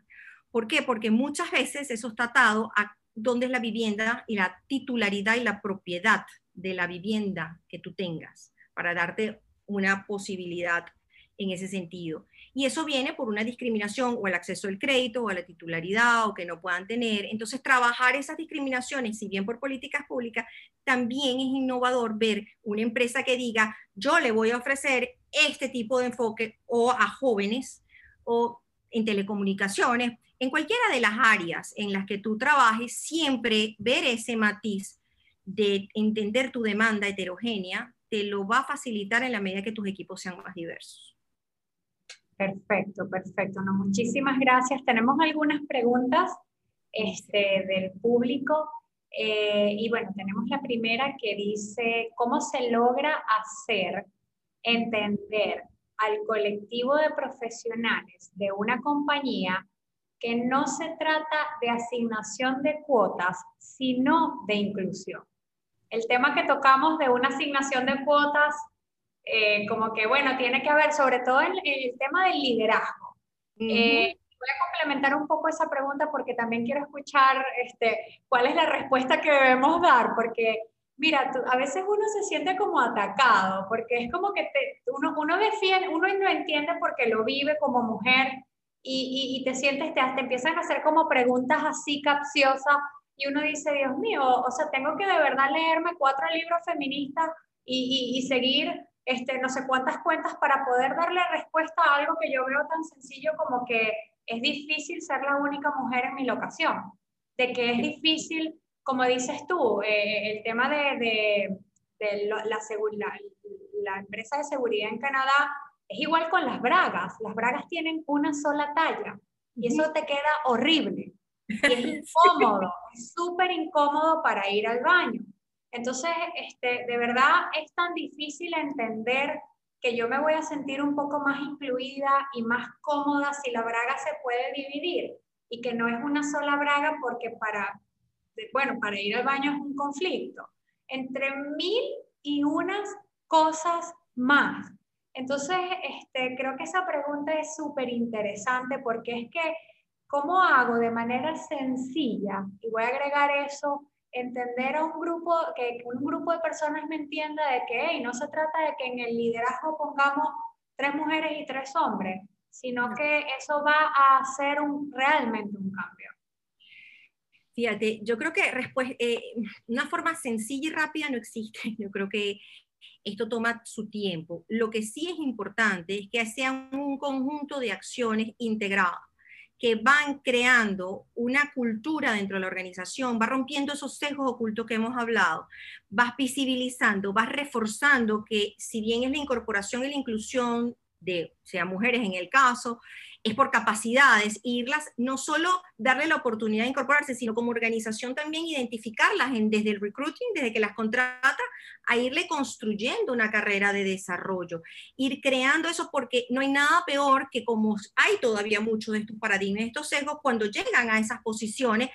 Speaker 2: ¿Por qué? Porque muchas veces eso está atado a dónde es la vivienda y la titularidad y la propiedad de la vivienda que tú tengas para darte una posibilidad en ese sentido. Y eso viene por una discriminación o el acceso al crédito o a la titularidad o que no puedan tener. Entonces, trabajar esas discriminaciones, si bien por políticas públicas, también es innovador ver una empresa que diga, yo le voy a ofrecer este tipo de enfoque o a jóvenes o en telecomunicaciones, en cualquiera de las áreas en las que tú trabajes, siempre ver ese matiz de entender tu demanda heterogénea te lo va a facilitar en la medida que tus equipos sean más diversos.
Speaker 1: Perfecto, perfecto. No, muchísimas gracias. Tenemos algunas preguntas este, del público. Eh, y bueno, tenemos la primera que dice, ¿cómo se logra hacer entender al colectivo de profesionales de una compañía que no se trata de asignación de cuotas, sino de inclusión. El tema que tocamos de una asignación de cuotas, eh, como que, bueno, tiene que ver sobre todo en, el tema del liderazgo. Eh, voy a complementar un poco esa pregunta porque también quiero escuchar este, cuál es la respuesta que debemos dar, porque mira, a veces uno se siente como atacado, porque es como que uno, uno defiende, uno no entiende porque lo vive como mujer, y, te sientes, te, te empiezan a hacer como preguntas así capciosas y uno dice, Dios mío, o sea, tengo que de verdad leerme cuatro libros feministas y, y, seguir este, no sé cuántas cuentas para poder darle respuesta a algo que yo veo tan sencillo como que es difícil ser la única mujer en mi locación, de que es difícil, como dices tú, eh, el tema de, de, de la, seguridad, la empresa de seguridad en Canadá es igual con las bragas, las bragas tienen una sola talla y eso te queda horrible. Y es incómodo, es súper incómodo para ir al baño. Entonces, este, de verdad es tan difícil entender que yo me voy a sentir un poco más incluida y más cómoda si la braga se puede dividir y que no es una sola braga porque para, bueno, para ir al baño es un conflicto. Entre mil y unas cosas más. Entonces, este, creo que esa pregunta es súper interesante porque es que, ¿cómo hago de manera sencilla? Y voy a agregar eso entender a un grupo, que un grupo de personas me entienda de que no se trata de que en el liderazgo pongamos tres mujeres y tres hombres, sino que eso va a hacer un, realmente un cambio.
Speaker 2: Fíjate, yo creo que eh, una forma sencilla y rápida no existe. Yo creo que esto toma su tiempo. Lo que sí es importante es que sea un conjunto de acciones integradas que van creando una cultura dentro de la organización, va rompiendo esos sesgos ocultos que hemos hablado, vas visibilizando, vas reforzando que si bien es la incorporación y la inclusión de, sea mujeres en el caso, es por capacidades, irlas, no solo darle la oportunidad de incorporarse, sino como organización también identificarlas desde el recruiting, desde que las contrata, a irle construyendo una carrera de desarrollo, ir creando eso porque no hay nada peor que como hay todavía muchos de estos paradigmas, estos sesgos, cuando llegan a esas posiciones,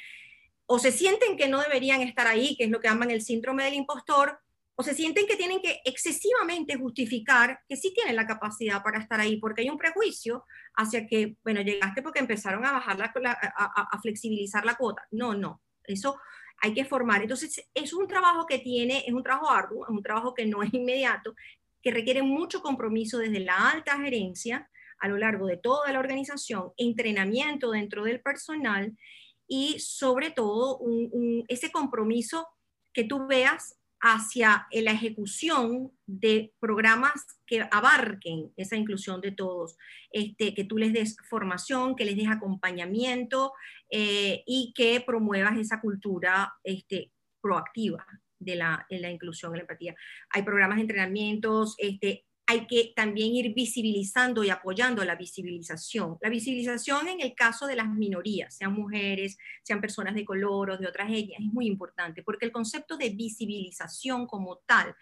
Speaker 2: o se sienten que no deberían estar ahí, que es lo que llaman el síndrome del impostor, o se sienten que tienen que excesivamente justificar que sí tienen la capacidad para estar ahí, porque hay un prejuicio hacia que, bueno, llegaste porque empezaron a bajar la, a, flexibilizar la cuota. No, no, eso hay que formar. Entonces, es un trabajo que tiene, es un trabajo arduo, es un trabajo que no es inmediato, que requiere mucho compromiso desde la alta gerencia a lo largo de toda la organización, entrenamiento dentro del personal y sobre todo ese compromiso que tú veas hacia la ejecución de programas que abarquen esa inclusión de todos, este, que tú les des formación, que les des acompañamiento eh, y que promuevas esa cultura este, proactiva de la, inclusión y la empatía. Hay programas de entrenamientos, este, hay que también ir visibilizando y apoyando la visibilización. La visibilización en el caso de las minorías, sean mujeres, sean personas de color o de otras etnias, es muy importante, porque el concepto de visibilización como tal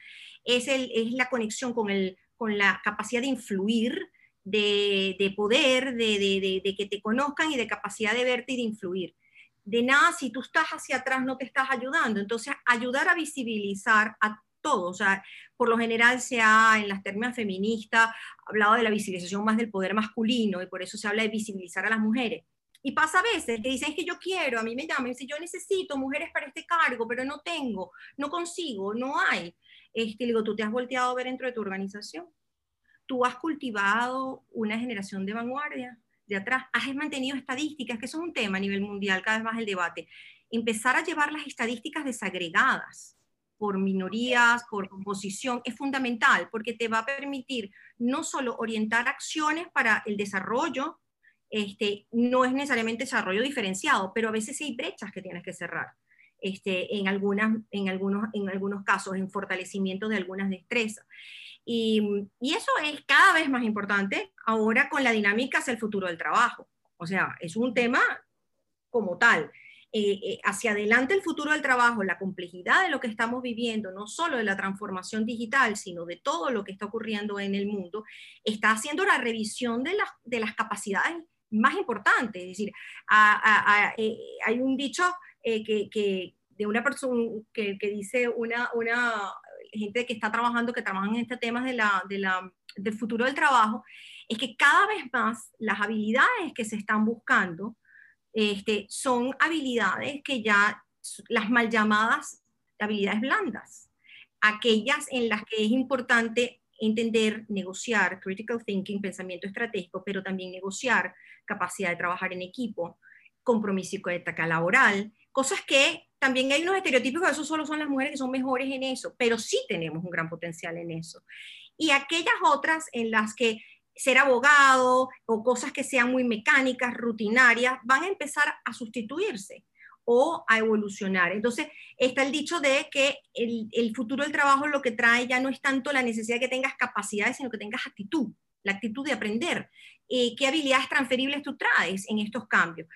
Speaker 2: es, el, es la conexión con, el, con la capacidad de influir, de, de poder, de, de, que te conozcan y de capacidad de verte y de influir de nada si tú estás hacia atrás no te estás ayudando. Entonces, ayudar a visibilizar a todo. O sea, por lo general se ha, en las términos feministas, hablado de la visibilización más del poder masculino y por eso se habla de visibilizar a las mujeres. Y pasa a veces que dicen, es que yo quiero, a mí me llaman dicen, yo necesito mujeres para este cargo, pero no tengo, no consigo, no hay. Este, digo, tú te has volteado a ver dentro de tu organización. Tú has cultivado una generación de vanguardia de atrás, has mantenido estadísticas, que eso es un tema a nivel mundial, cada vez más el debate. Empezar a llevar las estadísticas desagregadas por minorías, por composición, es fundamental porque te va a permitir no solo orientar acciones para el desarrollo, este, no es necesariamente desarrollo diferenciado, pero a veces hay brechas que tienes que cerrar. Este, en, algunas, en, algunos, en algunos casos, en fortalecimiento de algunas destrezas. Y, y, eso es cada vez más importante ahora con la dinámica hacia el futuro del trabajo. O sea, es un tema como tal. Eh, eh, hacia adelante el futuro del trabajo, la complejidad de lo que estamos viviendo, no solo de la transformación digital, sino de todo lo que está ocurriendo en el mundo, está haciendo la revisión de las, de las capacidades más importantes. Es decir, eh, hay un dicho que, de una persona que, dice una, gente que está trabajando, que trabaja en este tema de del futuro del trabajo, es que cada vez más las habilidades que se están buscando este, son habilidades que ya, las mal llamadas habilidades blandas, aquellas en las que es importante entender, negociar, critical thinking, pensamiento estratégico, pero también negociar, capacidad de trabajar en equipo, compromiso y ética laboral, cosas que también hay unos estereotipos que eso solo son las mujeres que son mejores en eso, pero sí tenemos un gran potencial en eso. Y aquellas otras en las que ser abogado o cosas que sean muy mecánicas, rutinarias, van a empezar a sustituirse o a evolucionar. Entonces, está el dicho de que el, futuro del trabajo lo que trae ya no es tanto la necesidad de que tengas capacidades, sino que tengas actitud, la actitud de aprender. Eh, ¿Qué habilidades transferibles tú traes en estos cambios?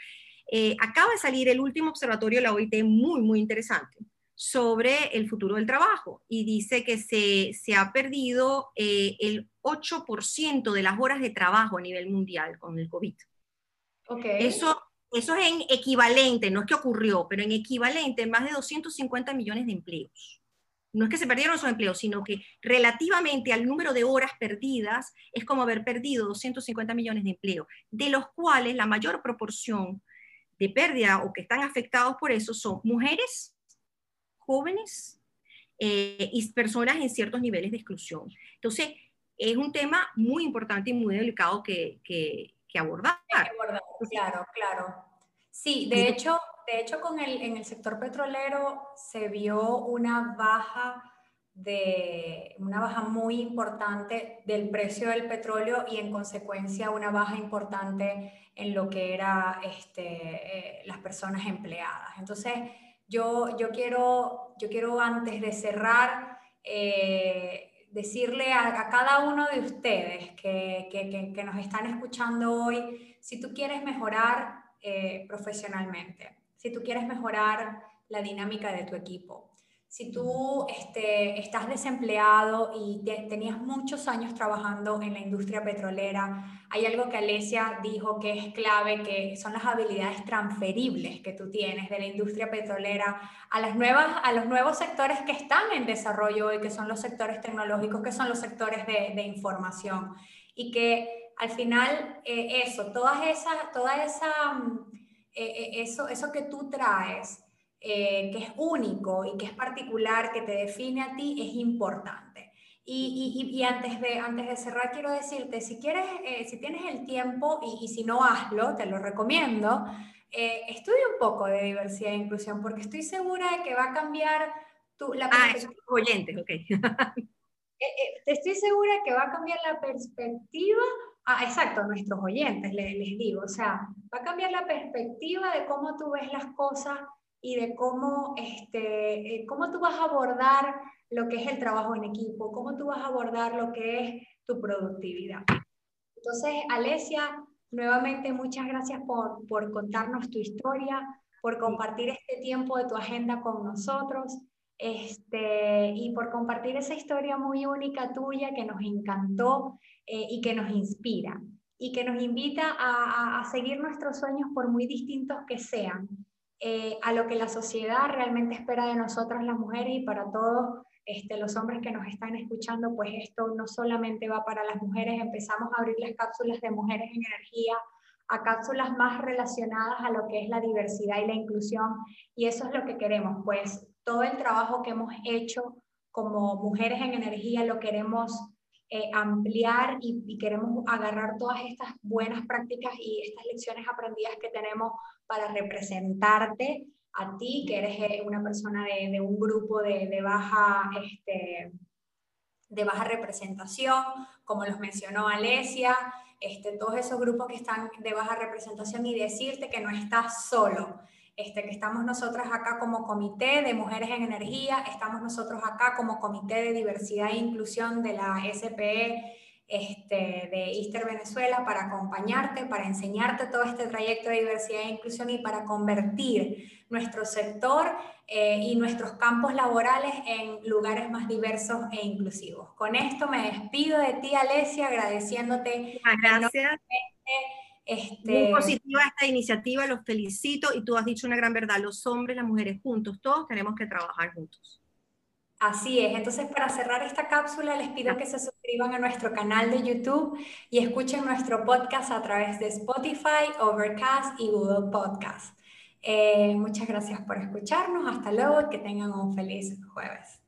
Speaker 2: Eh, acaba de salir el último observatorio de la OIT muy, muy interesante sobre el futuro del trabajo y dice que se, se ha perdido eh, el 8% de las horas de trabajo a nivel mundial con el COVID. Okay. Eso eso es en equivalente, no es que ocurrió, pero en equivalente, más de 250 millones de empleos. No es que se perdieron esos empleos, sino que relativamente al número de horas perdidas, es como haber perdido 250 millones de empleos, de los cuales la mayor proporción de pérdida o que están afectados por eso son mujeres, jóvenes eh, y personas en ciertos niveles de exclusión. Entonces, es un tema muy importante y muy delicado que, abordar.
Speaker 1: claro, claro. Sí, de hecho, de hecho con el, en el sector petrolero se vio una baja de una baja muy importante del precio del petróleo y en consecuencia una baja importante en lo que era este, eh, las personas empleadas. Entonces, yo, yo, quiero, yo quiero antes de cerrar eh, decirle a, cada uno de ustedes que, que, nos están escuchando hoy, si tú quieres mejorar eh, profesionalmente, si tú quieres mejorar la dinámica de tu equipo, si tú este, estás desempleado y tenías muchos años trabajando en la industria petrolera, hay algo que Alesia dijo que es clave, que son las habilidades transferibles que tú tienes de la industria petrolera a, los nuevos sectores que están en desarrollo hoy, que son los sectores tecnológicos, que son los sectores de, de información. Y que al final eh, eso, todas esas, toda esa, mm, eh, eh, eso, eso que tú traes, que es único y que es particular, que te define a ti, es importante. Y, y, y, antes, de, antes de cerrar, quiero decirte, si, quieres, si tienes el tiempo y, y, si no hazlo, te lo recomiendo, estudia un poco de diversidad e inclusión, porque estoy segura de que va a cambiar tu,
Speaker 2: la Ah, oyentes, ok.
Speaker 1: estoy segura que va a cambiar la perspectiva Ah, exacto, nuestros oyentes, les, les, digo, o sea, va a cambiar la perspectiva de cómo tú ves las cosas y de cómo, este, eh, cómo tú vas a abordar lo que es el trabajo en equipo, cómo tú vas a abordar lo que es tu productividad. Entonces, Alesia, nuevamente muchas gracias por, por contarnos tu historia, por compartir este tiempo de tu agenda con nosotros este, y por compartir esa historia muy única tuya que nos encantó eh, y que nos inspira y que nos invita a, a, seguir nuestros sueños por muy distintos que sean, eh, a lo que la sociedad realmente espera de nosotras las mujeres y para todos este, los hombres que nos están escuchando, pues esto no solamente va para las mujeres, empezamos a abrir las cápsulas de mujeres en energía a cápsulas más relacionadas a lo que es la diversidad y la inclusión y eso es lo que queremos, pues todo el trabajo que hemos hecho como mujeres en energía lo queremos eh, ampliar y, queremos agarrar todas estas buenas prácticas y estas lecciones aprendidas que tenemos para representarte a ti, que eres eh, una persona de, un grupo de, baja, este, de baja representación, como los mencionó Alesia, este, todos esos grupos que están de baja representación y decirte que no estás solo este, que estamos nosotras acá como Comité de Mujeres en Energía, estamos nosotros acá como Comité de Diversidad e Inclusión de la SPE este, de Easter Venezuela para acompañarte, para enseñarte todo este trayecto de diversidad e inclusión y para convertir nuestro sector eh, y nuestros campos laborales en lugares más diversos e inclusivos. Con esto me despido de ti, Alesia, agradeciéndote.
Speaker 2: Gracias. Este... Muy positiva esta iniciativa, los felicito y tú has dicho una gran verdad, los hombres, las mujeres juntos, todos tenemos que trabajar juntos.
Speaker 1: Así es, entonces para cerrar esta cápsula les pido que se suscriban a nuestro canal de YouTube y escuchen nuestro podcast a través de Spotify, Overcast y Google Podcast. Eh, muchas gracias por escucharnos, hasta luego y que tengan un feliz jueves.